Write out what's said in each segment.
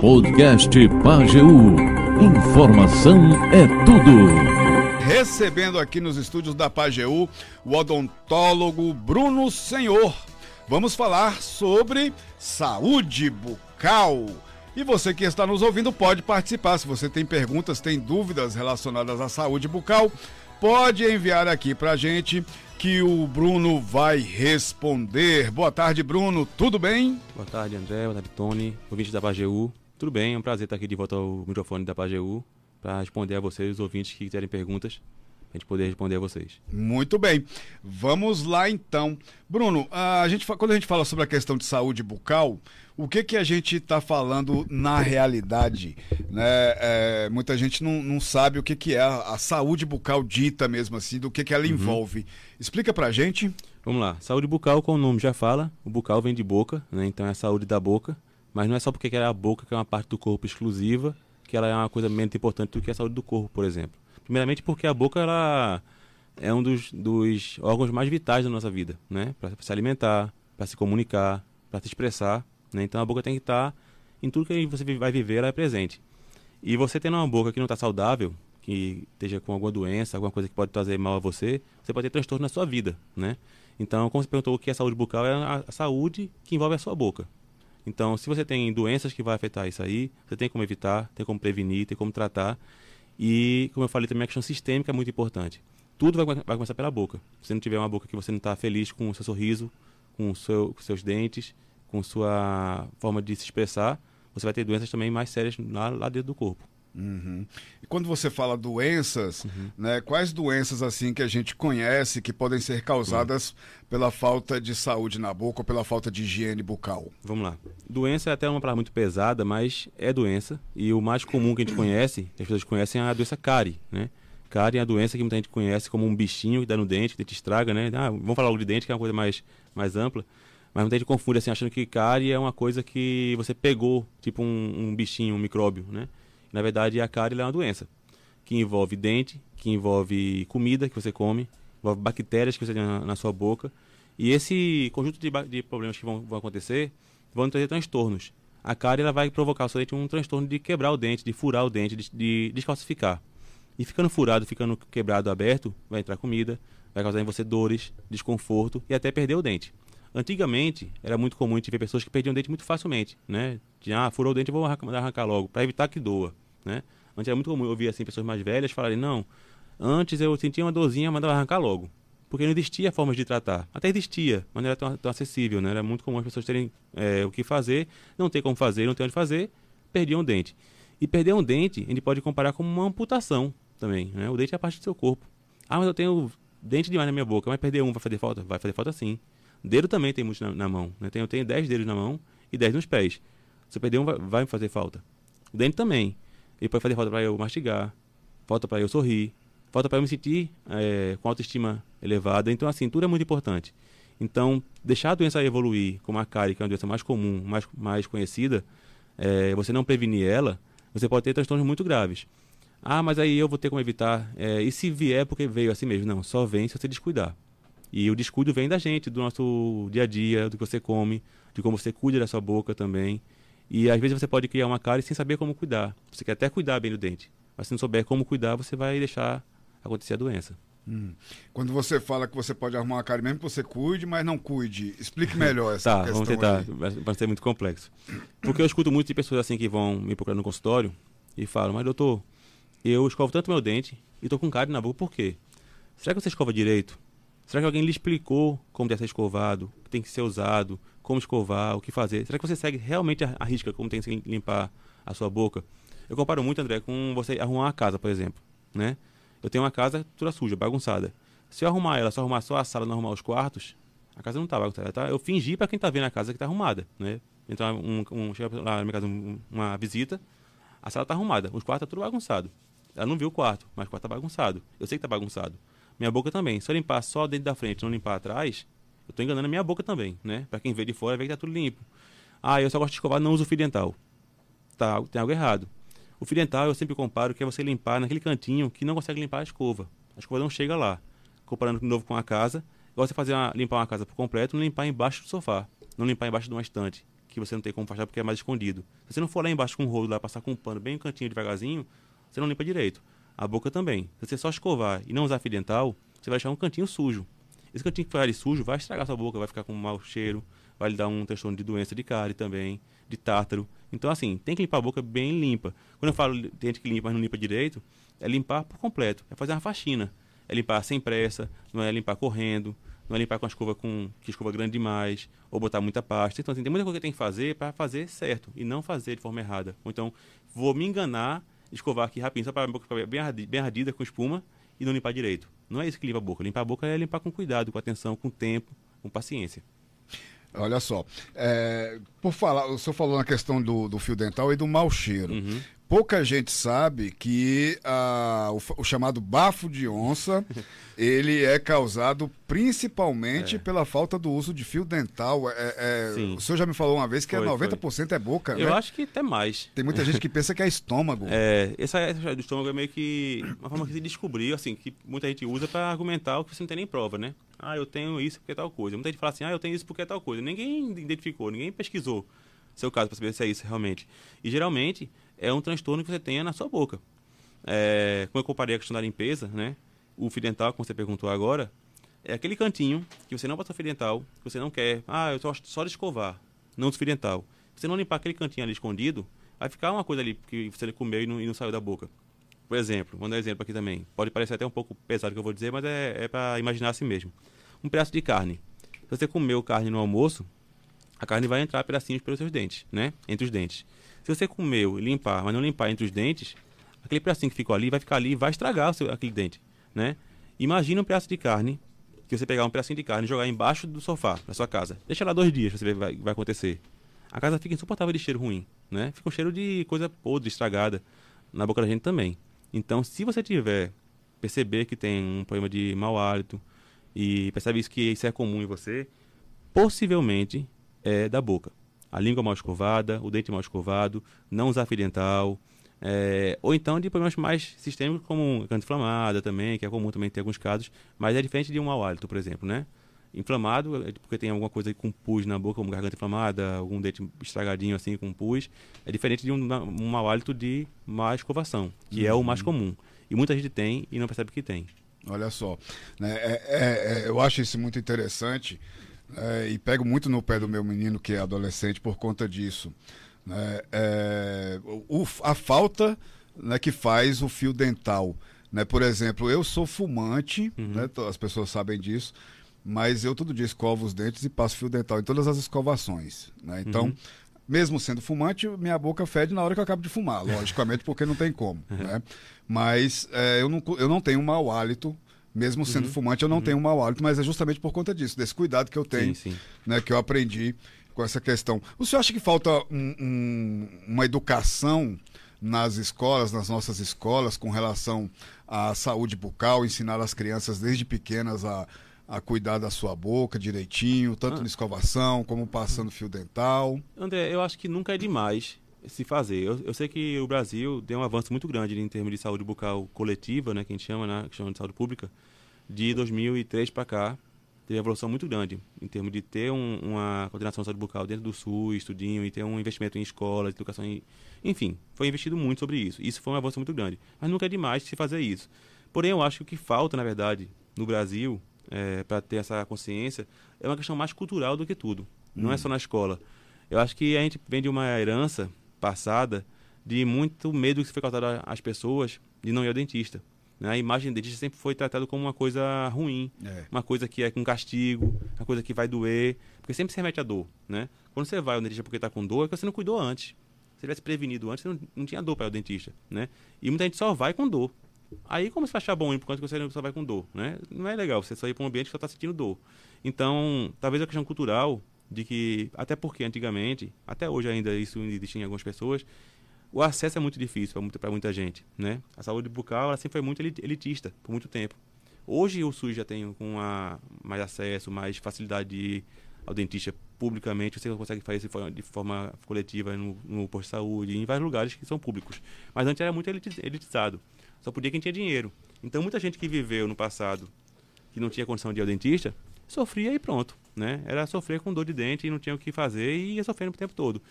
Podcast Pageu. Informação é tudo. Recebendo aqui nos estúdios da Pageu o odontólogo Bruno Senhor. Vamos falar sobre saúde bucal. E você que está nos ouvindo pode participar. Se você tem perguntas, tem dúvidas relacionadas à saúde bucal, pode enviar aqui para a gente que o Bruno vai responder. Boa tarde, Bruno. Tudo bem? Boa tarde, André. Boa tarde, Tony. Ouvinte da Pageu. Tudo bem, é um prazer estar aqui de volta ao microfone da Pageu para responder a vocês, os ouvintes que quiserem perguntas, a gente poder responder a vocês. Muito bem. Vamos lá então. Bruno, a gente, quando a gente fala sobre a questão de saúde bucal, o que, que a gente está falando na realidade? Né? É, muita gente não, não sabe o que, que é a, a, saúde bucal dita mesmo assim, do que, que ela uhum. envolve. Explica pra gente. Vamos lá. Saúde bucal, como o nome já fala, o bucal vem de boca, né? então é a saúde da boca. Mas não é só porque é a boca que é uma parte do corpo exclusiva que ela é uma coisa menos importante do que a saúde do corpo, por exemplo. Primeiramente porque a boca ela é um dos, dos órgãos mais vitais da nossa vida, né? Para se alimentar, para se comunicar, para se expressar. Né? Então a boca tem que estar tá, em tudo que você vai viver, ela é presente. E você tendo uma boca que não está saudável, que esteja com alguma doença, alguma coisa que pode trazer mal a você, você pode ter transtorno na sua vida, né? Então, como você perguntou o que é saúde bucal, é a saúde que envolve a sua boca. Então, se você tem doenças que vai afetar isso aí, você tem como evitar, tem como prevenir, tem como tratar. E, como eu falei, também a questão sistêmica é muito importante. Tudo vai, vai começar pela boca. Se não tiver uma boca que você não está feliz com o seu sorriso, com, seu, com seus dentes, com sua forma de se expressar, você vai ter doenças também mais sérias lá, lá dentro do corpo. Uhum. E quando você fala doenças, uhum. né, quais doenças assim que a gente conhece que podem ser causadas uhum. pela falta de saúde na boca ou pela falta de higiene bucal? Vamos lá. Doença é até uma palavra muito pesada, mas é doença. E o mais comum que a gente conhece, que as pessoas conhecem, é a doença cárie, né? Cárie é a doença que muita gente conhece como um bichinho que dá no dente, que dente estraga, né? Ah, vamos falar logo de dente, que é uma coisa mais, mais ampla. Mas muita gente confunde assim, achando que cárie é uma coisa que você pegou, tipo um, um bichinho, um micróbio, né? Na verdade, a cárie é uma doença que envolve dente, que envolve comida que você come, envolve bactérias que você tem na, na sua boca. E esse conjunto de, de problemas que vão, vão, acontecer vão trazer transtornos. A cárie ela vai provocar ao seu dente um transtorno de quebrar o dente, de furar o dente, de, de descalcificar. E ficando furado, ficando quebrado, aberto, vai entrar comida, vai causar em você dores, desconforto e até perder o dente. Antigamente, era muito comum de ver pessoas que perdiam o dente muito facilmente, né? De, ah, furou o dente, vou arrancar, arrancar logo, para evitar que doa né? Antes era muito comum ouvir assim pessoas mais velhas falarem, não, antes eu sentia uma dorzinha, mandava arrancar logo. Porque não existia formas de tratar. Até existia, mas não era tão, tão acessível, né? Era muito comum as pessoas terem é, o que fazer, não ter como fazer, não ter onde fazer, perdiam um dente. E perder um dente, a gente pode comparar com uma amputação também, né? O dente é a parte do seu corpo. Ah, mas eu tenho dente demais na minha boca, mas perder um vai fazer falta? Vai fazer falta sim. Dedo também tem muito na, na mão, né? Eu tenho 10 dedos na mão e 10 nos pés. Se eu perder um, vai, vai fazer falta. O dente também. E pode fazer falta para eu mastigar, falta para eu sorrir, falta para eu me sentir é, com autoestima elevada. Então, assim, tudo é muito importante. Então, deixar a doença evoluir, como a cárie, que é uma doença mais comum, mais, mais conhecida, é, você não prevenir ela, você pode ter transtornos muito graves. Ah, mas aí eu vou ter como evitar. É, e se vier porque veio assim mesmo? Não, só vem se você descuidar. E o descuido vem da gente, do nosso dia a dia, do que você come, de como você cuida da sua boca também. E às vezes você pode criar uma cárie sem saber como cuidar. Você quer até cuidar bem do dente, mas se não souber como cuidar, você vai deixar acontecer a doença. Hum. Quando você fala que você pode arrumar uma cárie mesmo que você cuide, mas não cuide, explique melhor essa tá, questão. Tá, vamos tentar, vai ser muito complexo. Porque eu escuto muito de pessoas assim que vão me procurar no consultório e falam, mas doutor, eu escovo tanto meu dente e tô com cárie na boca, por quê? Será que você escova direito? Será que alguém lhe explicou como deve ser escovado, que tem que ser usado, como escovar, o que fazer? Será que você segue realmente a, a risca como tem que limpar a sua boca? Eu comparo muito, André, com você arrumar uma casa, por exemplo, né? Eu tenho uma casa toda suja, bagunçada. Se eu arrumar ela, só arrumar só a sala, não arrumar os quartos, a casa não tá bagunçada, tá? Eu fingi para quem tá vendo a casa que tá arrumada, né? Então, um, um, chega lá na minha casa um, uma visita, a sala tá arrumada, os quartos tá tudo bagunçado. Ela não viu o quarto, mas o quarto tá bagunçado. Eu sei que tá bagunçado. Minha boca também. Se eu limpar só dentro da frente não limpar atrás, eu estou enganando a minha boca também, né? Para quem vê de fora, vê que tá tudo limpo. Ah, eu só gosto de escovar, não uso fio dental. Tá, tem algo errado. O fio dental eu sempre comparo que é você limpar naquele cantinho que não consegue limpar a escova. A escova não chega lá. Comparando de novo com a casa, igual você fazer uma, limpar uma casa por completo, não limpar embaixo do sofá, não limpar embaixo de uma estante, que você não tem como afastar porque é mais escondido. Se você não for lá embaixo com um rolo lá, passar com um pano bem no cantinho devagarzinho, você não limpa direito. A boca também. Se você só escovar e não usar fio dental, você vai deixar um cantinho sujo. Esse cantinho que ficar sujo vai estragar sua boca, vai ficar com um mau cheiro, vai lhe dar um transtorno de doença de cárie também, de tártaro. Então, assim, tem que limpar a boca bem limpa. Quando eu falo tem gente que limpa, mas não limpa direito, é limpar por completo, é fazer uma faxina. É limpar sem pressa, não é limpar correndo, não é limpar com a escova com que escova grande demais, ou botar muita pasta. Então, assim, tem muita coisa que tem que fazer para fazer certo e não fazer de forma errada. Ou então, vou me enganar, escovar aqui rapidinho, só para a boca ficar bem ardida, bem ardida com espuma e não limpar direito. Não é isso que limpa a boca. Limpar a boca é limpar com cuidado, com atenção, com tempo, com paciência. Olha só, é, por falar, o senhor falou na questão do, do fio dental e do mau cheiro. Uhum. Pouca gente sabe que ah, o, o, chamado bafo de onça ele é causado principalmente é. pela falta do uso de fio dental. É, é, o senhor já me falou uma vez que é foi, é 90% foi. é boca, Eu né? acho que até mais. Tem muita gente que pensa que é estômago. É, essa, essa do estômago é meio que uma forma que se descobriu, assim, que muita gente usa para argumentar o que você não tem nem prova, né? Ah, eu tenho isso porque é tal coisa. Muita gente fala assim, ah, eu tenho isso porque é tal coisa. Ninguém identificou, ninguém pesquisou seu caso para saber se é isso realmente. E geralmente é um transtorno que você tenha na sua boca. É, como eu comparei a questão da limpeza, né? O fio dental, como você perguntou agora, é aquele cantinho que você não passou fio dental, que você não quer. Ah, eu gosto só de escovar, não do fio dental. Se você não limpar aquele cantinho ali escondido, vai ficar uma coisa ali que você comeu e não, e não saiu da boca. Por exemplo, vou dar um exemplo aqui também. Pode parecer até um pouco pesado o que eu vou dizer, mas é, é para imaginar assim mesmo. Um pedaço de carne. Se você comeu carne no almoço, a carne vai entrar pedacinhos pelos seus dentes, né? Entre os dentes. Se você comeu e limpar, mas não limpar entre os dentes, aquele pedacinho que ficou ali vai ficar ali e vai estragar seu, aquele dente, né? Imagina um pedaço de carne, que você pegar um pedacinho de carne e jogar embaixo do sofá da sua casa. Deixa lá dois dias, você vê vai, vai acontecer. A casa fica insuportável de cheiro ruim, né? Fica um cheiro de coisa podre, estragada na boca da gente também. Então, se você tiver perceber que tem um problema de mau hálito e percebe isso que isso é comum em você, possivelmente é da boca. A língua mal escovada, o dente mal escovado, não usar fio dental, é, ou então de problemas mais sistêmicos como garganta inflamada também, que é comum também ter alguns casos, mas é diferente de um mau hálito, por exemplo, né? Inflamado, é porque tem alguma coisa com pus na boca, como garganta inflamada, algum dente estragadinho assim com pus, é diferente de um, um mau hálito de má escovação, que uhum. é o mais uhum. comum. E muita gente tem e não percebe que tem. Olha só, né? é, é, é, eu acho isso muito interessante é, e pego muito no pé do meu menino que é adolescente por conta disso. Né? É, o, a falta né, que faz o fio dental. Né? Por exemplo, eu sou fumante, uhum. né? as pessoas sabem disso, mas eu todo dia escovo os dentes e passo fio dental em todas as escovações. Né? Então, uhum. mesmo sendo fumante, minha boca fede na hora que eu acabo de fumar, logicamente, porque não tem como. Uhum. Né? Mas é, eu, não, eu não tenho um mau hálito mesmo sendo uhum. fumante, eu não uhum. tenho um mau hálito, mas é justamente por conta disso, desse cuidado que eu tenho, sim, sim. Né, que eu aprendi com essa questão. O senhor acha que falta um, um, uma educação nas escolas, nas nossas escolas, com relação à saúde bucal, ensinar as crianças desde pequenas a, a cuidar da sua boca direitinho, tanto ah. na escovação como passando fio dental? André, eu acho que nunca é demais se fazer. Eu, eu, sei que o Brasil deu um avanço muito grande em termos de saúde bucal coletiva, né, que a gente chama, né, que chama de saúde pública, de 2003 para cá. Teve uma evolução muito grande em termos de ter um, uma coordenação de saúde bucal dentro do SUS, estudinho, e ter um investimento em escolas, educação, em, enfim, foi investido muito sobre isso. Isso foi um avanço muito grande. Mas nunca é demais se fazer isso. Porém, eu acho que o que falta, na verdade, no Brasil, é, para ter essa consciência, é uma questão mais cultural do que tudo. Não é hum. é só na escola. Eu acho que a gente vem de uma herança passada de muito medo que foi causado às pessoas de não ir ao dentista. Né? A imagem do dentista sempre foi tratada como uma coisa ruim, é. uma coisa que é com castigo, uma coisa que vai doer, porque sempre se remete à dor. Né? Quando você vai ao dentista porque está com dor, é que você não cuidou antes. Se tivesse prevenido antes, você não, não tinha dor para ir ao dentista. Né? E muita gente só vai com dor. Aí como você achar bom ir por conta que você só vai com dor? Né? Não é legal você sair para um ambiente que só está sentindo dor. Então, talvez a questão cultural de que, até porque antigamente, até hoje ainda isso existe em algumas pessoas, o acesso é muito difícil para muita, muita gente, né? A saúde bucal ela sempre foi muito elitista por muito tempo. Hoje o SUS já tem com a, mais acesso, mais facilidade de ir ao dentista publicamente, você consegue fazer isso de forma coletiva no, no posto de saúde, em vários lugares que são públicos. Mas antes era muito elitizado. Só podia quem tinha dinheiro. Então muita gente que viveu no passado, que não tinha condição de ir ao dentista, sofria e pronto, né? Era sofrer com dor de dente e não tinha o que fazer e ia sofrendo o tempo todo.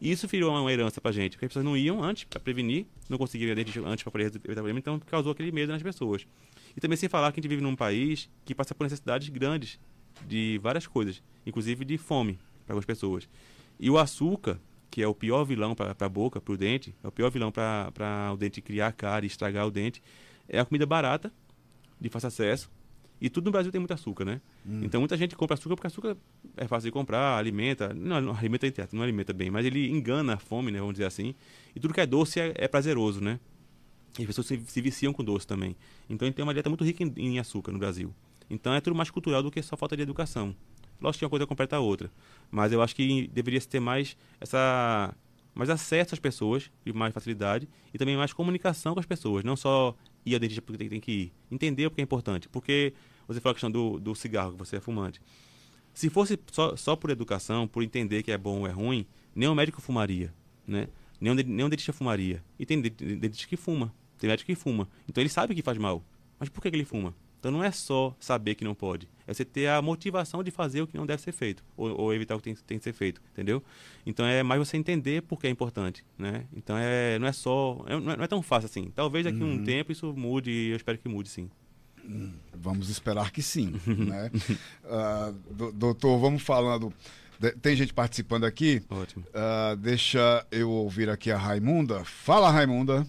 Isso virou uma herança pra gente, porque as pessoas não iam antes para prevenir, não conseguiam ir dente antes para poder resolver o problema, então causou aquele medo nas pessoas. E também sem falar que a gente vive num país que passa por necessidades grandes de várias coisas, inclusive de fome para algumas pessoas. E o açúcar, que é o pior vilão para a boca, para o dente, é o pior vilão para o dente criar cara e estragar o dente, é a comida barata, de fácil acesso. E tudo no Brasil tem muito açúcar, né? Hum. Então muita gente compra açúcar porque açúcar é fácil de comprar, alimenta. Não, não alimenta não alimenta bem, mas ele engana a fome, né? Vamos dizer assim. E tudo que é doce é, é prazeroso, né? E as pessoas se, se, viciam com doce também. Então a gente tem uma dieta muito rica em, em açúcar no Brasil. Então é tudo mais cultural do que só falta de educação. Lógico que uma coisa completa a outra. Mas eu acho que deveria ter mais essa mais acesso às pessoas, e mais facilidade, e também mais comunicação com as pessoas. Não só ir ao dentista porque tem que ir. Entender o que é importante. Porque você falou a questão do, do cigarro, que você é fumante. Se fosse só, só por educação, por entender que é bom ou é ruim, nenhum médico fumaria, né? Nenhum, nenhum dentista fumaria. E tem dentista que fuma, tem médico que fuma. Então ele sabe que faz mal. Mas por que, que ele fuma? Então não é só saber que não pode, é você ter a motivação de fazer o que não deve ser feito, ou, ou evitar o que tem, tem, que ser feito, entendeu? Então é mais você entender por que é importante, né? Então é, não é só, é, não, é, não é tão fácil assim. Talvez daqui a uhum. um tempo isso mude, e eu espero que mude sim. Vamos esperar que sim, né? Uh, doutor, vamos falando... Tem gente participando aqui? Ótimo. Uh, deixa eu ouvir aqui a Raimunda. Fala, Raimunda.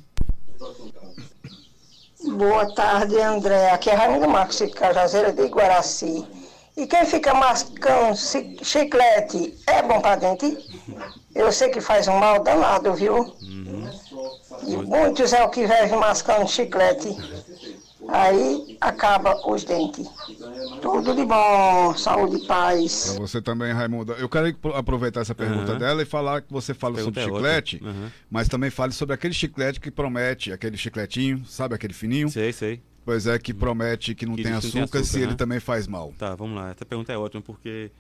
Boa tarde, André. Aqui é Raimundo Marcos de Cajazeira de Guaraci. E quem fica mascando chiclete é bom para dente? Eu sei que faz um mal danado, viu? Uhum. E muitos é o que vive mascando chiclete. Aí acaba os dentes. Tudo de bom, saúde e paz. Pra você também, Raimundo. Eu quero aproveitar essa pergunta uhum. dela e falar que você fala sobre é chiclete, uhum. mas também fale sobre aquele chiclete que promete, aquele chicletinho, sabe aquele fininho? Sei, sei. Pois é, que promete que não, que tem, açúcar, tem, açúcar, se né? ele também faz mal. Tá, vamos lá. Essa pergunta é ótima porque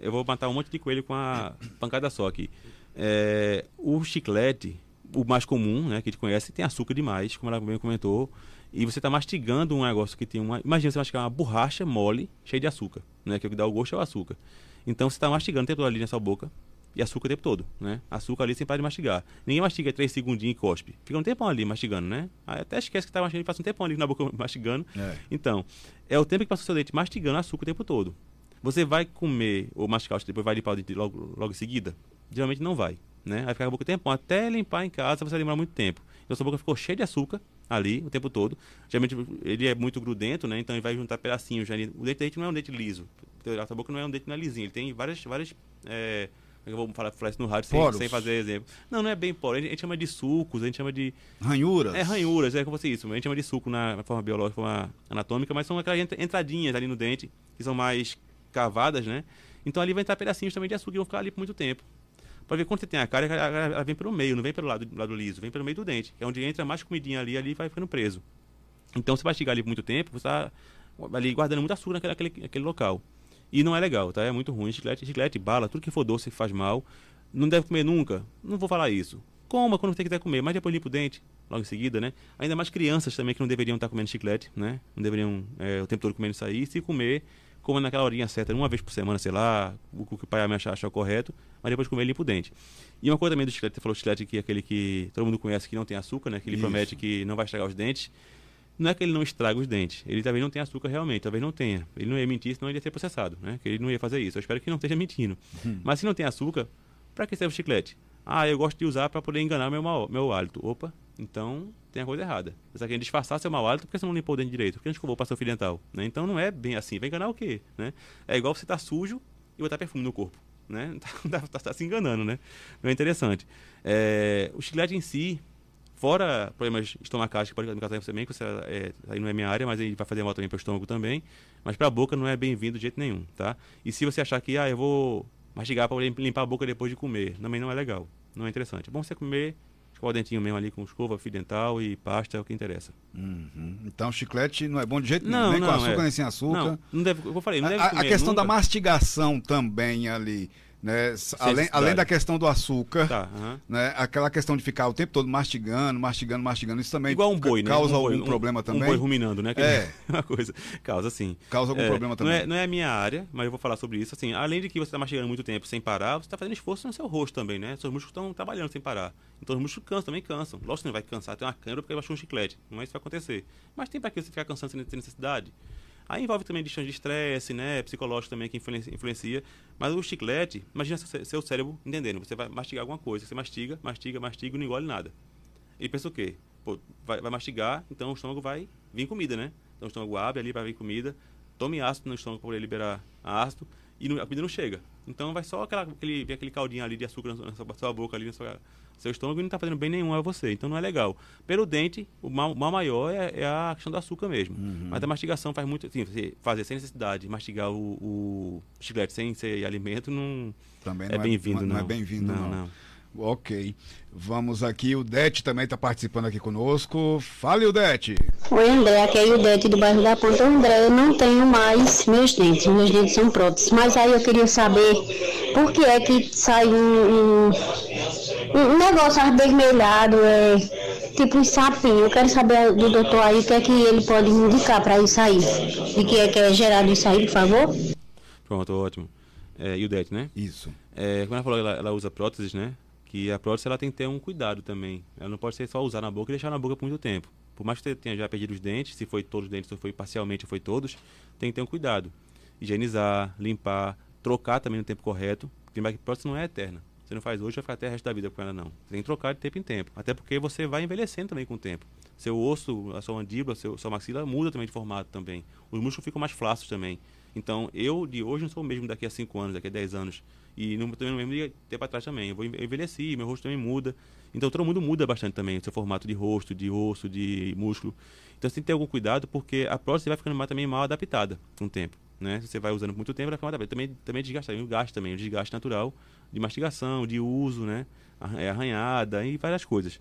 eu vou matar um monte de coelho com a pancada só aqui. É, o chiclete, o mais comum, né, que a gente conhece, tem açúcar demais, como ela bem comentou e você está mastigando um negócio que tem uma. Imagina você mastigar uma borracha mole, cheia de açúcar, né? Que é o que dá o gosto é o açúcar. Então você está mastigando o tempo todo ali na sua boca e açúcar o tempo todo, né? Açúcar ali sem parar de mastigar. Ninguém mastiga três segundinhos e cospe. Fica um tempão ali mastigando, né? Aí até esquece que está mastigando e passa um tempão ali na boca mastigando. É. Então, é o tempo que passa o seu dente mastigando açúcar o tempo todo. Você vai comer ou mastigar, depois vai limpar o dente logo, logo em seguida? Geralmente não vai, né? Vai ficar a boca o tempo até limpar em casa você vai demorar muito tempo. Então sua boca ficou cheia de açúcar ali o tempo todo. Geralmente ele é muito grudento, né? Então ele vai juntar pedacinhos. Já. O dente, dente não é um dente liso. A boca não é um dente não é lisinho. Ele tem várias. várias é, é eu vou falar, falar isso no rádio sem, sem, fazer exemplo. Não, não é bem poro. A gente, a gente, chama de sucos, a gente chama de. Ranhuras? É, ranhuras, é como você isso. A gente chama de suco na, na forma biológica, forma anatômica, mas são aquelas entradinhas ali no dente, que são mais cavadas, né? Então ali vai entrar pedacinhos também de açúcar e vão ficar ali por muito tempo. Para ver quando você tem a cara, ela vem pelo meio, não vem pelo lado, lado liso, vem pelo meio do dente. É onde entra mais comidinha ali ali vai ficando preso. Então, se mastigar ali por muito tempo, você está ali guardando muito açúcar naquele aquele, aquele local. E não é legal, tá? É muito ruim. Chiclete, chiclete, bala, tudo que for doce faz mal. Não deve comer nunca. Não vou falar isso. Coma quando você quiser comer, mas depois limpa o dente, logo em seguida, né? Ainda mais crianças também que não deveriam estar comendo chiclete, né? Não deveriam é, o tempo todo comendo isso aí. Se comer, coma naquela horinha certa, uma vez por semana, sei lá, o que o pai achar, achar correto, mas depois comer limpo o dente. E uma coisa também do chiclete, você falou chiclete que é aquele que todo mundo conhece que não tem açúcar, né? Que ele Isso. promete que não vai estragar os dentes. Não é que ele não estraga os dentes, ele talvez não tenha açúcar realmente, talvez não tenha. Ele não ia mentir, senão ele ia ser processado, né? Que ele não ia fazer isso. Eu espero que não esteja mentindo. Hum. Mas se não tem açúcar, para que serve o chiclete? Ah, eu gosto de usar para poder enganar meu, mal, meu hálito. Opa, então tem a coisa errada. Você querendo disfarçar seu mau hálito porque você não limpou o dente direito. Por que a gente escovou para seu fio dental? Né? Então não é bem assim. Vai enganar o quê? Né? É igual você estar tá sujo e botar perfume no corpo. Né? Tá, tá, tá, se enganando, né? Não é interessante. É, o chiclete em si, fora problemas estomacais que pode causar também, que você, é, aí não é minha área, mas ele vai fazer mal também para o estômago também. Mas para a boca não é bem-vindo de jeito nenhum, tá? E se você achar que, ah, eu vou mastigar para limpar a boca depois de comer, também não é legal. Não é interessante. É bom você comer escovar o dentinho mesmo ali com escova, fio dental e pasta é o que interessa. Uhum. Então chiclete não é bom de jeito nenhum, nem não, com açúcar, é. nem sem açúcar. Não, não deve, eu falei, não deve a, a questão nunca. da mastigação também ali né? Além, além da questão do açúcar, Tá, né? Aquela questão de ficar o tempo todo mastigando, mastigando, mastigando, isso também Igual um boi, né? causa Um boi, algum um- problema também? Um boi ruminando, né? Que É. uma coisa. Causa, sim. Causa algum É, problema Não também? é, não é a minha área, mas eu vou falar sobre isso. Assim, além de que você está mastigando muito tempo sem parar, você está fazendo esforço no seu rosto também, né? Seus músculos estão trabalhando sem parar. Então os músculos cansam, também cansam. Lógico que você não vai cansar, tem uma câmera porque baixou um chiclete. Não é isso que vai acontecer. Mas tem para que você ficar cansando sem ter necessidade. Aí envolve também questões de estresse, né? Psicológico também que influencia. influencia. Mas o chiclete, imagina seu, cérebro entendendo. Você vai mastigar alguma coisa. Você mastiga, mastiga, mastiga e não engole nada. E pensa o quê? Pô, vai, vai mastigar, então o estômago vai vir comida, né? Então o estômago abre ali para vir comida, tome ácido no estômago para liberar ácido e não- a comida não chega. Então vai só aquela, aquele, aquele caldinho ali de açúcar na sua, na sua- sua boca, ali no seu, seu estômago não está fazendo bem nenhum a você. Então não é legal. Pelo dente, o mal, mal maior é, é a questão do açúcar mesmo. Mas a mastigação faz muito. Sim, você fazer sem necessidade, mastigar o, o chiclete sem ser alimento, não. Também é não bem-vindo, não. não. é bem-vindo, não. Não, não. Ok. Vamos aqui, o Dete também está participando aqui conosco. Fale, o Dete. Oi, André, aqui é o Ildete do bairro da Ponta. André, eu não tenho mais meus dentes, meus dentes são próteses. Mas aí eu queria saber por que é que sai um, um, um negócio avermelhado, é, tipo um sapinho. Eu quero saber do doutor aí o que é que ele pode indicar para isso aí. De que é que é gerado isso aí, por favor? Pronto, ótimo. É, e o DET, né? Isso. É, como ela falou, ela, ela usa próteses, né? Que a prótese ela tem que ter um cuidado também. Ela não pode ser só usar na boca e deixar na boca por muito tempo. Por mais que você tenha já perdido os dentes, se foi todos os dentes, se foi parcialmente ou foi todos, tem que ter um cuidado. Higienizar, limpar, trocar também no tempo correto. Porque a prótese não é eterna. Você não faz hoje, vai ficar até o resto da vida com ela, não. Você tem que trocar de tempo em tempo. Até porque você vai envelhecendo também com o tempo. Seu osso, a sua mandíbula, seu, sua maxila muda também de formato também. Os músculos ficam mais flácidos também. Então, eu de hoje não sou o mesmo daqui a 5 anos, daqui a 10 anos. E não também não mesmo de tempo atrás também. Eu vou eu envelheci, meu rosto também muda. Então, todo mundo muda bastante também. O seu formato de rosto, de osso, de músculo. Então, você tem que ter algum cuidado, porque a prótese vai ficando mais, também mal adaptada com o tempo. Né? Se você vai usando por muito tempo, ela fica mal adaptada. Também, também desgasta, o gasto também, o desgaste natural de mastigação, de uso, né? É, arranhada e várias coisas.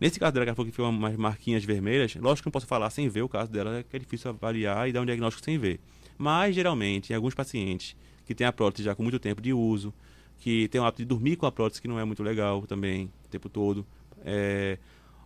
Nesse caso dela, que ela falou que umas marquinhas vermelhas, lógico que não posso falar sem ver o caso dela, que é difícil avaliar e dar um diagnóstico sem ver. Mas, geralmente, em alguns pacientes que têm a prótese já com muito tempo de uso, que tem o hábito de dormir com a prótese, que não é muito legal também, o tempo todo, é,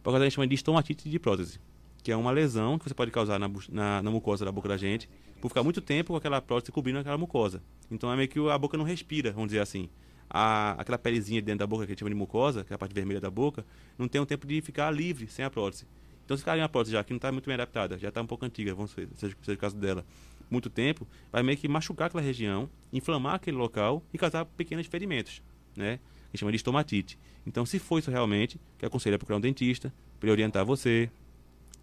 por causa a gente chama de estomatite de prótese, que é uma lesão que você pode causar na, na, na mucosa da boca da gente, por ficar muito tempo com aquela prótese cobrindo aquela mucosa. Então é meio que a boca não respira, vamos dizer assim. A, aquela pelezinha dentro da boca que a gente chama de mucosa, que é a parte vermelha da boca, não tem um tempo de ficar livre sem a prótese. Então se cair uma prótese já que não está muito bem adaptada, já está um pouco antiga, vamos ver, seja, seja o caso dela, muito tempo, vai meio que machucar aquela região, inflamar aquele local e causar pequenos ferimentos, né? Gente chama de estomatite. Então, se for isso realmente, que aconselho é procurar um dentista, para orientar você,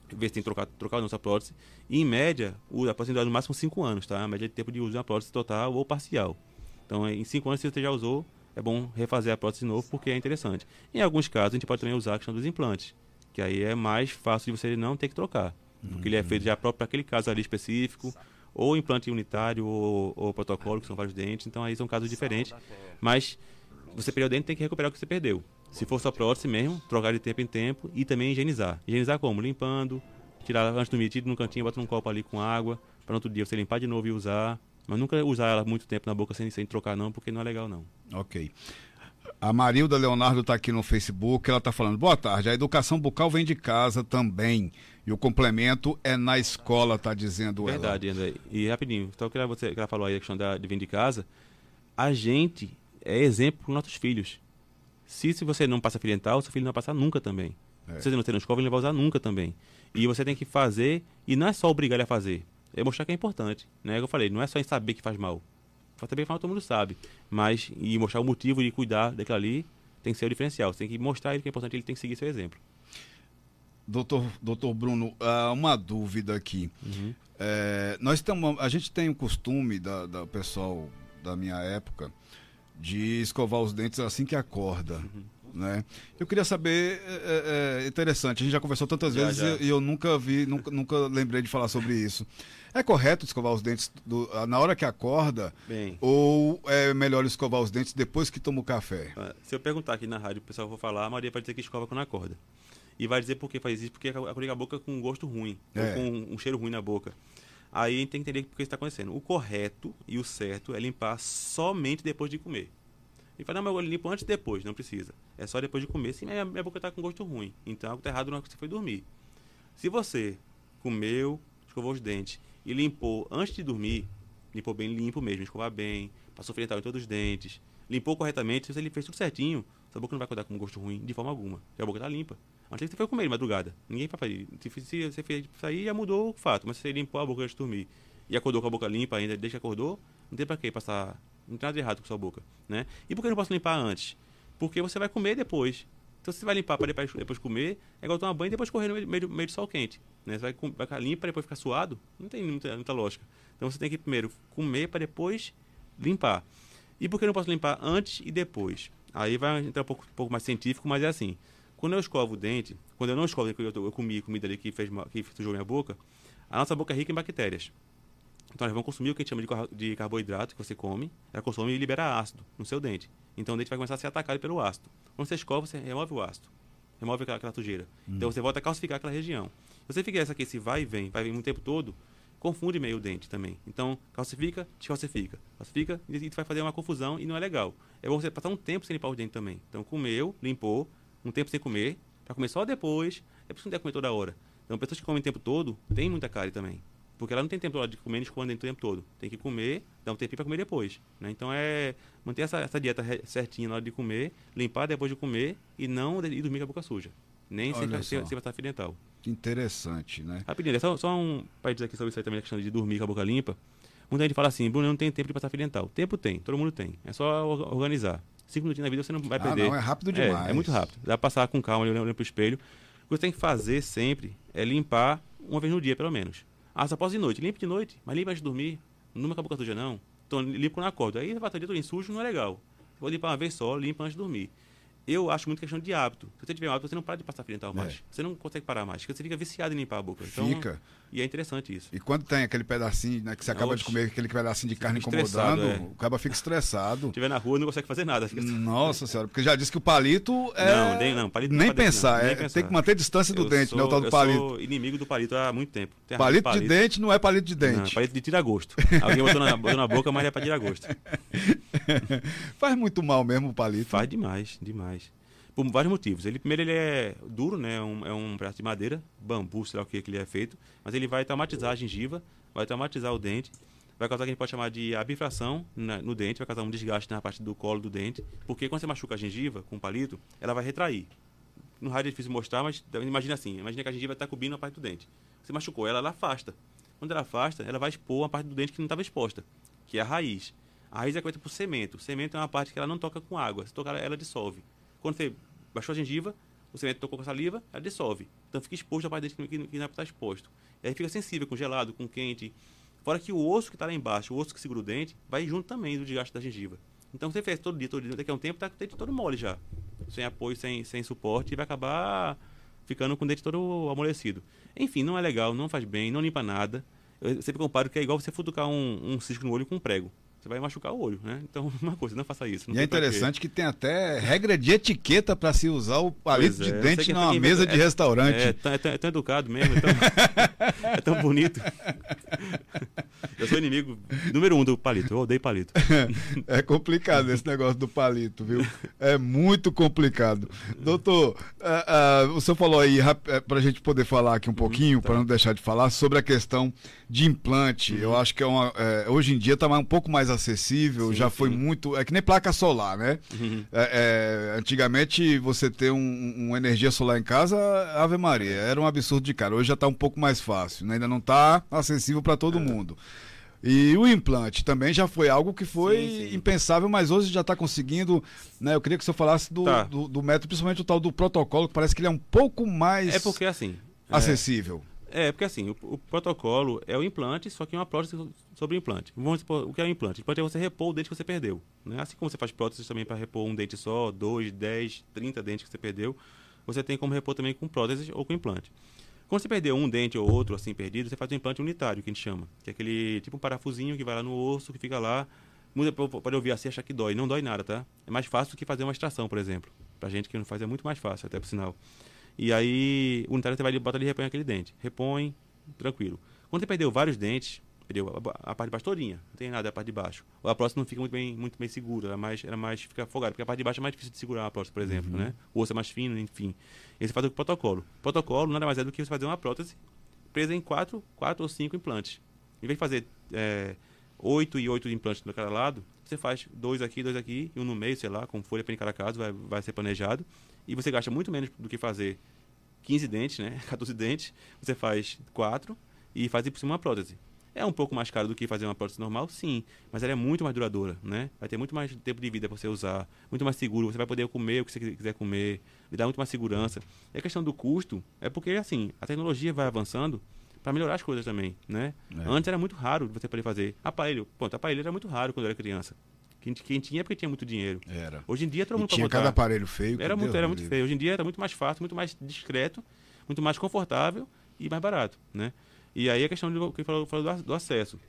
ver se tem que trocar, trocar ou não prótese. E, em média, o, a prótese dura no máximo 5 anos, tá? A média de tempo de uso de uma prótese total ou parcial. Então, em 5 anos, se você já usou, é bom refazer a prótese de novo, porque é interessante. Em alguns casos, a gente pode também usar a questão dos implantes, que aí é mais fácil de você não ter que trocar. Porque ele é feito já próprio para aquele caso ali específico, ou implante unitário, ou, ou protocolo, que são vários dentes. Então, aí são casos diferentes. Mas você perdeu o dente, tem que recuperar o que você perdeu. Se for só prótese mesmo, trocar de tempo em tempo e também higienizar. Higienizar como? Limpando, tirar antes do metido no cantinho, bota num copo ali com água, para no outro dia você limpar de novo e usar. Mas nunca usar ela muito tempo na boca sem, sem trocar não, porque não é legal não. Ok. A Marilda Leonardo está aqui no Facebook, ela está falando, boa tarde, a educação bucal vem de casa também. E o complemento é na escola, está dizendo ela. Verdade, André. E rapidinho, então que você, que ela falou aí a questão da, de vir de casa, a gente é exemplo para os nossos filhos. Se, se você não passa fio dental, seu filho não vai passar nunca também. É. Se você não tem na escola, ele não vai usar nunca também. E você tem que fazer, e não é só obrigar ele a fazer, é mostrar que é importante. Né? Eu falei, não é só em saber que faz mal. Saber que faz mal todo mundo sabe. Mas, e mostrar o motivo de cuidar daquilo ali, tem que ser o diferencial. Você tem que mostrar ele que é importante, ele tem que seguir seu exemplo. Doutor, doutor Bruno, ah, uma dúvida aqui. É, nós temos, a gente tem o costume da, da pessoal da minha época de escovar os dentes assim que acorda. Né? Eu queria saber, é, é, é interessante, a gente já conversou tantas Já, vezes já. E eu nunca vi, nunca, nunca lembrei de falar sobre isso. É correto escovar os dentes do- na hora que acorda Bem, ou é melhor escovar os dentes depois que toma o café? Ah, Se eu perguntar aqui na rádio, o pessoal vai falar, a Maria vai dizer que escova quando acorda. E vai dizer por que faz isso, porque acorda com a boca com um gosto ruim, É. ou com um cheiro ruim na boca. Aí a gente tem que entender por que está acontecendo. O correto e o certo é limpar somente depois de comer. E fala, não, mas eu limpo antes e depois, não precisa. É só depois de comer, sim, minha, minha boca está com gosto ruim. Então algo está errado na hora que você foi dormir. Se você comeu, escovou os dentes e limpou antes de dormir, limpou bem limpo mesmo, escovar bem, passou fio dental em todos os dentes, limpou corretamente, se você fez tudo certinho, sua boca não vai acordar com gosto ruim de forma alguma, porque a boca está limpa. Antes que você foi comer de madrugada. Ninguém vai. Se você fez sair, já mudou o fato. Mas se você limpou a boca antes de dormir e acordou com a boca limpa ainda, desde que acordou, não tem pra que passar. Não tem nada de errado com sua boca. Né? E por que eu não posso limpar antes? Porque você vai comer depois. Então, se você vai limpar para depois, depois comer, é igual tomar banho e depois correr no meio, meio de sol quente. Né? Você vai, vai ficar limpo para depois ficar suado? Não tem muita, muita lógica. Então, você tem que primeiro comer para depois limpar. E por que eu não posso limpar antes e depois? Aí vai entrar um pouco, um pouco mais científico, mas é assim. Quando eu escovo o dente, quando eu não escovo, eu, eu comi comida ali que, fez, que sujou minha boca, a nossa boca é rica em bactérias. Então, elas vão consumir o que a gente chama de, de carboidrato que você come, ela consome e libera ácido no seu dente. Então, o dente vai começar a ser atacado pelo ácido. Quando você escova, você remove o ácido, remove aquela, aquela sujeira. Hum. Então, você volta a calcificar aquela região. Se você fizer essa aqui, esse vai e vem, vai vir o tempo todo, confunde meio o dente também. Então, calcifica, descalcifica. Calcifica e vai fazer uma confusão e não é legal. É bom você passar um tempo sem limpar o dente também. Então, comeu, limpou, um tempo sem comer, para comer só depois, é por isso que não deve comer toda hora. Então, pessoas que comem o tempo todo, tem muita cárie também. Porque ela não tem tempo de comer e escovando o tempo todo. Tem que comer, dar um tempinho para comer depois. Né? Então, é manter essa, essa dieta certinha na hora de comer, limpar depois de comer e não e dormir com a boca suja. Nem Olha sem, sem, sem passar fio dental. Interessante, né? Rapidinho, é só, só um para dizer aqui sobre isso aí também, a questão de dormir com a boca limpa. Muita gente fala assim, Bruno, eu não tenho tempo de passar fio dental. Tempo tem, todo mundo tem. É só organizar. Cinco minutinhos na vida você não vai perder. Ah, não, é rápido demais. É, é muito rápido. Dá pra passar com calma, olhando pro espelho. O que você tem que fazer sempre é limpar uma vez no dia, pelo menos. Ah, só posso de noite. Limpe de noite, mas limpa antes de dormir. Não com a boca suja, não. Então, limpa quando acorda. Aí, vai estar dia todo sujo, não é legal. Vou limpar uma vez só, limpa antes de dormir eu acho muito questão de hábito. Se você tiver um hábito, você não para de passar fio dental mais. É. Você não consegue parar mais. Porque você fica viciado em limpar a boca. Então, fica. E é interessante isso. E quando tem aquele pedacinho, né, que você acaba Oxe, de comer, aquele pedacinho de carne incomodando, é. o cara fica estressado. Se estiver na rua, não consegue fazer nada. Nossa senhora, porque já disse que o palito é. Não, nem, não, palito nem, pensar, não, é, pensar. Tem que manter distância do eu dente, sou, né? O tal do eu palito. sou inimigo do palito há muito tempo. Palito, palito, de dente não é palito de dente. Não, palito de tira-gosto. Alguém botou na, botou na boca, mas é para tirar-gosto. Faz muito mal mesmo o palito. Faz demais, demais por vários motivos. Ele primeiro ele é duro, né? É um, é um braço de madeira, bambu, sei lá o que, que ele é feito, mas ele vai traumatizar a gengiva, vai traumatizar o dente, vai causar o que a gente pode chamar de abifração na, no dente, vai causar um desgaste na parte do colo do dente, porque quando você machuca a gengiva com um palito, ela vai retrair. No rádio é difícil mostrar, mas imagina assim, imagina que a gengiva está cobrindo a parte do dente. Você machucou ela, ela afasta. Quando ela afasta, ela vai expor uma parte do dente que não estava exposta, que é a raiz. A raiz é feita por cimento. O cimento é uma parte que ela não toca com água. Se tocar, ela dissolve. Quando você baixou a gengiva, o cimento tocou com a saliva, ela dissolve. Então fica exposto a parte dele que, que não estar exposto. E aí fica sensível com gelado, com quente. Fora que o osso que está lá embaixo, o osso que segura o dente, vai junto também do desgaste da gengiva. Então você fez todo dia, todo dia, daqui a um tempo está com o dente todo mole já. Sem apoio, sem, sem suporte, e vai acabar ficando com o dente todo amolecido. Enfim, não é legal, não faz bem, não limpa nada. Eu sempre comparo que é igual você futucar um, um cisco no olho com um prego você vai machucar o olho, né? Então, uma coisa, não faça isso. Não e é interessante que tem até regra de etiqueta para se usar o palito de é, dente numa mesa de é, restaurante. É, é, tão, é, tão, é, tão, educado mesmo, é tão, é tão bonito. Eu sou inimigo número um do palito, eu odeio palito. É complicado esse negócio do palito, viu? É muito complicado. Doutor, uh, uh, o senhor falou aí, para a gente poder falar aqui um uhum, pouquinho, tá. para não deixar de falar, sobre a questão de implante. Uhum. Eu acho que é uma, hoje em dia está um pouco mais acessível, sim, já foi muito. É que nem placa solar, né? Uhum. É, é, antigamente você ter um, uma energia solar em casa, Ave Maria, era um absurdo de cara. Hoje já está um pouco mais fácil, né? ainda não está acessível para todo é. mundo. E o implante também já foi algo que foi sim, sim. impensável, mas hoje já está conseguindo. Né, eu queria que você falasse do, tá. do, do, método, principalmente o tal do protocolo, que parece que ele é um pouco mais. É porque assim. Acessível. É... É, porque assim, o, o, protocolo é o implante, só que é uma prótese sobre o implante. Vamos supor, o que é o implante? O implante é você repor o dente que você perdeu. Né? Assim como você faz próteses também para repor um dente só, dois, dez, trinta dentes que você perdeu, você tem como repor também com prótese ou com implante. Quando você perdeu um dente ou outro assim perdido, você faz um implante unitário, que a gente chama. Que é aquele tipo um parafusinho que vai lá no osso, que fica lá. Muita pode ouvir assim achar que dói. Não dói nada, tá? É mais fácil do que fazer uma extração, por exemplo. Pra gente que não faz é muito mais fácil, até por sinal. E aí, o unitário você vai botar ali e repõe aquele dente. Repõe, tranquilo. Quando você perdeu vários dentes, Entendeu? A, a, parte de baixo todinha, não tem nada a parte de baixo. A próstata não fica muito bem, muito bem segura, ela mais, ela mais fica afogada, porque a parte de baixo é mais difícil de segurar a próstata, por exemplo, uhum. né? O osso é mais fino, enfim. E você faz o protocolo. Protocolo nada mais é do que você fazer uma prótese presa em quatro, quatro ou cinco implantes. Em vez de fazer é, oito e oito implantes do cada lado, você faz dois aqui, dois aqui, e um no meio, sei lá, com folha para cada caso, vai, vai ser planejado. E você gasta muito menos do que fazer 15 dentes, né? 14 dentes, você faz quatro e faz por cima uma prótese. É um pouco mais caro do que fazer uma prótese normal, sim, mas ela é muito mais duradoura, né? Vai ter muito mais tempo de vida para você usar, muito mais seguro, você vai poder comer o que você quiser comer, lhe dá muito mais segurança. E a questão do custo é porque, assim, a tecnologia vai avançando para melhorar as coisas também, né? É. Antes era muito raro você poder fazer aparelho. Ponto, aparelho era muito raro quando eu era criança. Quem, quem tinha é porque tinha muito dinheiro. Era. Hoje em dia todo mundo tinha cada aparelho feio. Era muito, era muito feio. Hoje em dia era muito mais fácil, muito mais discreto, muito mais confortável e mais barato, né? E aí a questão de, que falou, falou do, do, acesso.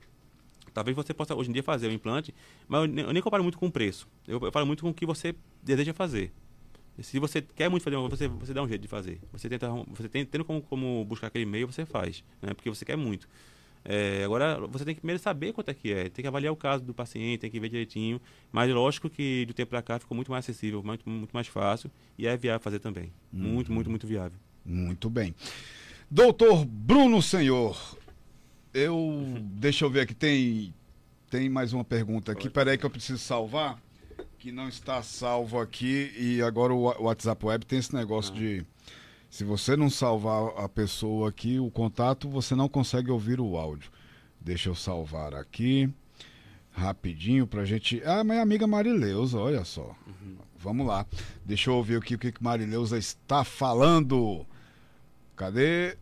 Talvez você possa hoje em dia fazer o implante, mas eu, eu nem comparo muito com o preço. Eu, eu, falo muito com o que você deseja fazer. Se você quer muito fazer, você, você dá um jeito de fazer. Você tenta, você tem, tendo como, como buscar aquele e-mail, você faz, né? Porque você quer muito. É, agora, você tem que primeiro saber quanto é que é, tem que avaliar o caso do paciente, tem que ver direitinho. Mas lógico que do tempo para cá ficou muito mais acessível, muito, muito mais fácil e é viável fazer também. Uhum. Muito, muito, muito viável. Muito bem. Doutor Bruno Senhor, eu. Deixa eu ver aqui, tem, tem mais uma pergunta aqui. Peraí que eu preciso salvar, que não está salvo aqui. E agora o WhatsApp Web tem esse negócio ah. de. Se você não salvar a pessoa aqui, o contato, você não consegue ouvir o áudio. Deixa eu salvar aqui. Rapidinho pra gente. Ah, minha amiga Marileusa, olha só. Uhum. Vamos lá. Deixa eu ouvir aqui o que Marileusa está falando. Cadê?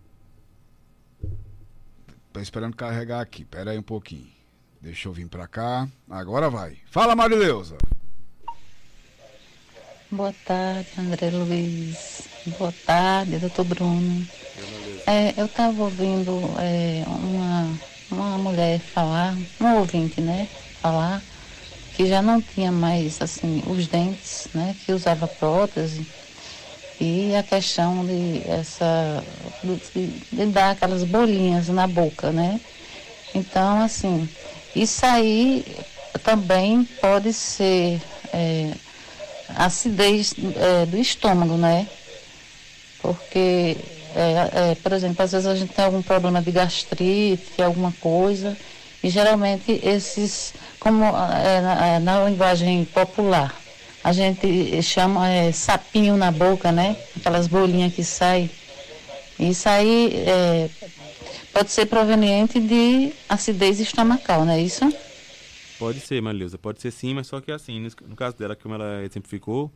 Tô esperando carregar aqui. Pera aí um pouquinho. Deixa eu vir pra cá. Agora vai. Fala, Marileusa. Boa tarde, André Luiz. Boa tarde, doutor Bruno. É, eu estava ouvindo é, uma, uma mulher falar, um ouvinte, né? Falar que já não tinha mais, assim, os dentes, né? Que usava prótese e a questão de essa de, de dar aquelas bolinhas na boca, né? Então, assim, isso aí também pode ser é, acidez é, do estômago, né? Porque, é, é, por exemplo, às vezes a gente tem algum problema de gastrite, alguma coisa, e geralmente esses, como é, na, é, na linguagem popular, a gente chama é, sapinho na boca, né? Aquelas bolinhas que saem. Isso aí é, pode ser proveniente de acidez estomacal, não é isso? Pode ser, Marileusa, pode ser sim, mas só que assim, no caso dela, como ela exemplificou,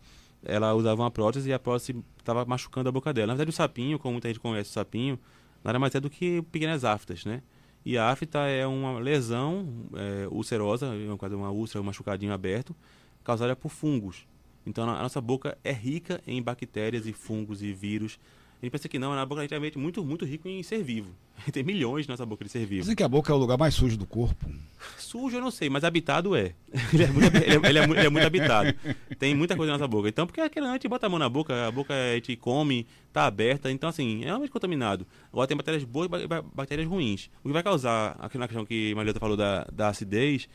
ela usava uma prótese e a prótese estava machucando a boca dela. Na verdade, o sapinho, como muita gente conhece o sapinho, nada mais é do que pequenas aftas, né? E a afta é uma lesão é, ulcerosa, uma úlcera, um machucadinho aberto, causada por fungos. Então a nossa boca é rica em bactérias e fungos e vírus. A gente pensa que não, a boca é realmente muito, muito rico em ser vivo. Tem milhões na nossa boca de ser vivo. Dizem que a boca é o lugar mais sujo do corpo. Sujo eu não sei, mas habitado é. Ele é muito, ele é, ele é, ele é muito habitado. Tem muita coisa na nossa boca. Então, porque aquele a gente bota a mão na boca, a boca a gente come, tá aberta. Então, assim, é realmente contaminado. Agora tem bactérias boas e bactérias ruins. O que vai causar, aquela questão que a Marieta falou da, da acidez,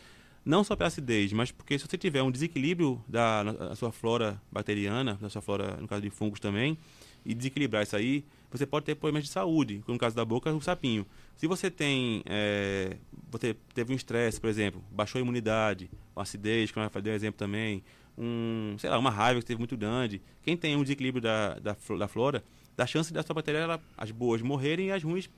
não só pela acidez, mas porque se você tiver um desequilíbrio da, na, sua flora bacteriana, na sua flora, no caso de fungos também, e desequilibrar isso aí, você pode ter problemas de saúde, como no caso da boca, o sapinho. Se você tem, é, você teve um estresse, por exemplo, baixou a imunidade, uma acidez, como eu dei um exemplo também, um, sei lá, uma raiva que teve muito grande, quem tem um desequilíbrio da, da, da flora, dá chance da sua bactéria, ela, as boas morrerem e as ruins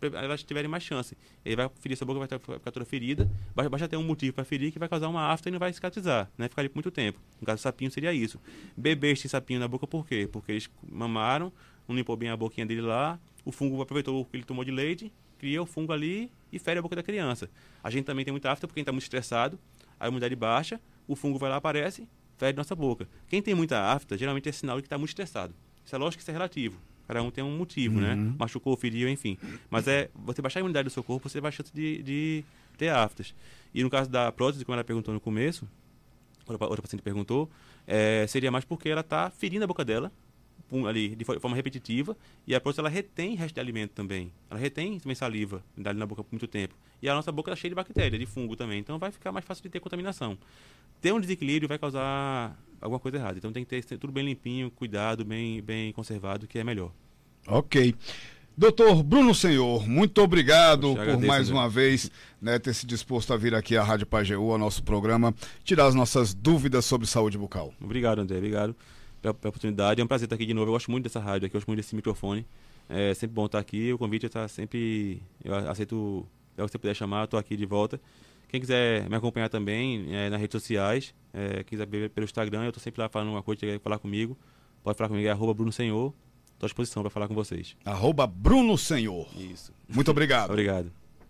elas tiverem mais chance. Ele vai ferir sua boca, vai ficar toda ferida. Basta, basta ter um motivo para ferir que vai causar uma afta e não vai cicatrizar, né? Ficar ali por muito tempo. No caso do sapinho seria isso. Bebês têm sapinho na boca por quê? Porque eles mamaram, não limpou bem a boquinha dele lá, o fungo aproveitou o que ele tomou de leite, cria o fungo ali e fere a boca da criança. A gente também tem muita afta porque gente está muito estressado, a imunidade baixa, o fungo vai lá, aparece, fere nossa boca. Quem tem muita afta, geralmente é sinal de que está muito estressado. Isso é lógico que isso é relativo. Cada um tem um motivo, né? uhum. né? Machucou, feriu, enfim. Mas é você baixar a imunidade do seu corpo, você vai chance de, de ter aftas. E no caso da prótese, como ela perguntou no começo, outra paciente perguntou, é, seria mais porque ela está ferindo a boca dela, ali de forma repetitiva, e a prótese ela retém resto de alimento também. Ela retém também saliva ali na boca por muito tempo. E a nossa boca está cheia de bactéria, de fungo também. Então vai ficar mais fácil de ter contaminação. Ter um desequilíbrio vai causar alguma coisa errada. Então tem que ter tudo bem limpinho, cuidado, bem, bem conservado, que é melhor. Ok. Doutor Bruno Senhor, muito obrigado por mais uma vez né, ter se disposto a vir aqui à Rádio Pajeú, ao nosso programa, tirar as nossas dúvidas sobre saúde bucal. Obrigado, André. Obrigado pela, pela oportunidade. É um prazer estar aqui de novo. Eu gosto muito dessa rádio aqui, eu gosto muito desse microfone. É sempre bom estar aqui. O convite está sempre. Eu aceito. É o que você puder chamar, estou aqui de volta. Quem quiser me acompanhar também é, nas redes sociais, é, quiser ver pelo Instagram, eu estou sempre lá falando uma coisa, quer falar comigo, pode falar comigo, é arroba Bruno Senhor. Estou à disposição para falar com vocês. Arroba Bruno Senhor. Isso. Muito obrigado. Obrigado.